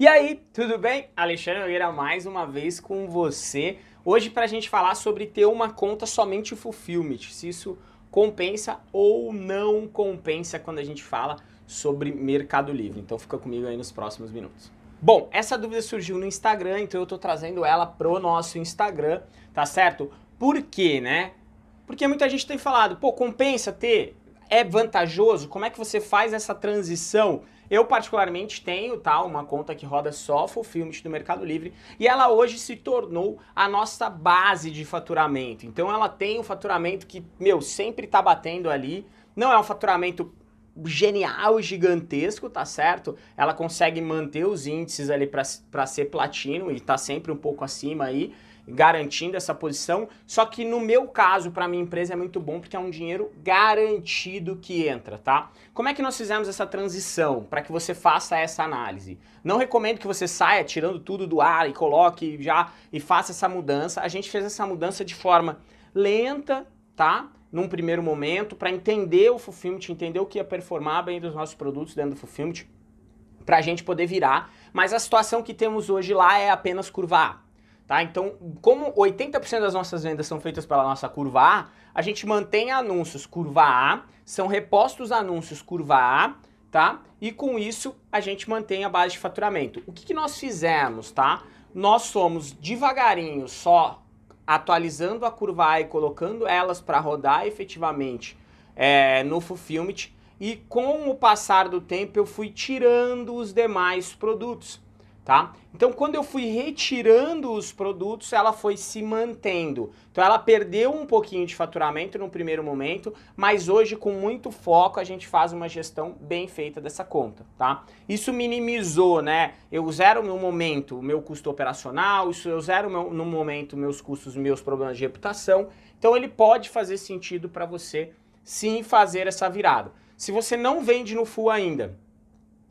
E aí, tudo bem? Alexandre Nogueira mais uma vez com você. Hoje para a gente falar sobre ter uma conta somente Fulfillment, se isso compensa ou não compensa quando a gente fala sobre Mercado Livre. Então fica comigo aí nos próximos minutos. Bom, essa dúvida surgiu no Instagram, então eu estou trazendo ela pro nosso Instagram, tá certo? Por quê, né? Porque muita gente tem falado, pô, compensa ter? É vantajoso? Como é que você faz essa transição? Eu particularmente tenho tá, uma conta que roda só Fulfillment do Mercado Livre e ela hoje se tornou a nossa base de faturamento. Então ela tem um faturamento que, meu, sempre tá batendo ali. Não é um faturamento genial, gigantesco, tá certo? Ela consegue manter os índices ali para ser platino e tá sempre um pouco acima aí garantindo essa posição. Só que no meu caso, para minha empresa é muito bom porque é um dinheiro garantido que entra, tá? Como é que nós fizemos essa transição para que você faça essa análise? Não recomendo que você saia tirando tudo do ar e coloque já e faça essa mudança. A gente fez essa mudança de forma lenta, tá? Num primeiro momento, para entender o Fulfillment, entender o que ia performar bem dos nossos produtos dentro do Fulfillment, para a gente poder virar. Mas a situação que temos hoje lá é apenas curva A. Tá? Então, como 80% das nossas vendas são feitas pela nossa curva A, a gente mantém anúncios curva A, são repostos anúncios curva A, tá? E com isso a gente mantém a base de faturamento. O que, que nós fizemos, tá? Nós somos devagarinho só atualizando a curva A e colocando elas para rodar efetivamente é, no Fulfillment e com o passar do tempo eu fui tirando os demais produtos tá? Então, quando eu fui retirando os produtos, ela foi se mantendo. Então, ela perdeu um pouquinho de faturamento no primeiro momento, mas hoje, com muito foco, a gente faz uma gestão bem feita dessa conta, tá? Isso minimizou, né? Eu zero no momento o meu custo operacional, isso eu zero meu, no momento meus custos, meus problemas de reputação. Então, ele pode fazer sentido para você sim fazer essa virada. Se você não vende no full ainda,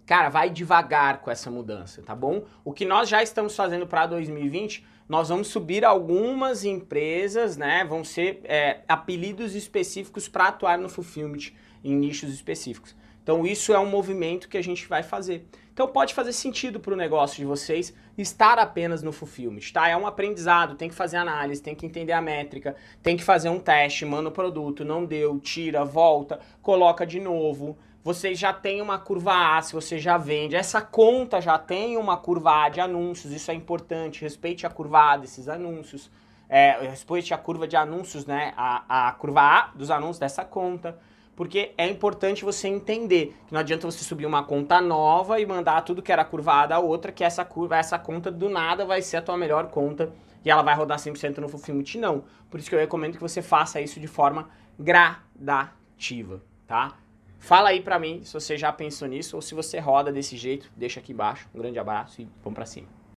Cara, vai devagar com essa mudança, tá bom? O que nós já estamos fazendo para 2020, nós vamos subir algumas empresas, né? Vão ser é, apelidos específicos para atuar no fulfillment em nichos específicos. Então isso é um movimento que a gente vai fazer. Então pode fazer sentido para o negócio de vocês estar apenas no fulfillment, tá? É um aprendizado, tem que fazer análise, tem que entender a métrica, tem que fazer um teste, manda o produto, não deu, tira, volta, coloca de novo. Você já tem uma curva A, se você já vende, essa conta já tem uma curva A de anúncios, isso é importante, respeite a curva A desses anúncios, é, respeite a curva de anúncios, né, a, a curva A dos anúncios dessa conta, porque é importante você entender que não adianta você subir uma conta nova e mandar tudo que era curva A outra, que essa curva, essa conta do nada vai ser a tua melhor conta e ela vai rodar 100% no Fulfillment, não. Por isso que eu recomendo que você faça isso de forma gradativa, tá? Fala aí pra mim se você já pensou nisso ou se você roda desse jeito. Deixa aqui embaixo. Um grande abraço e vamos pra cima.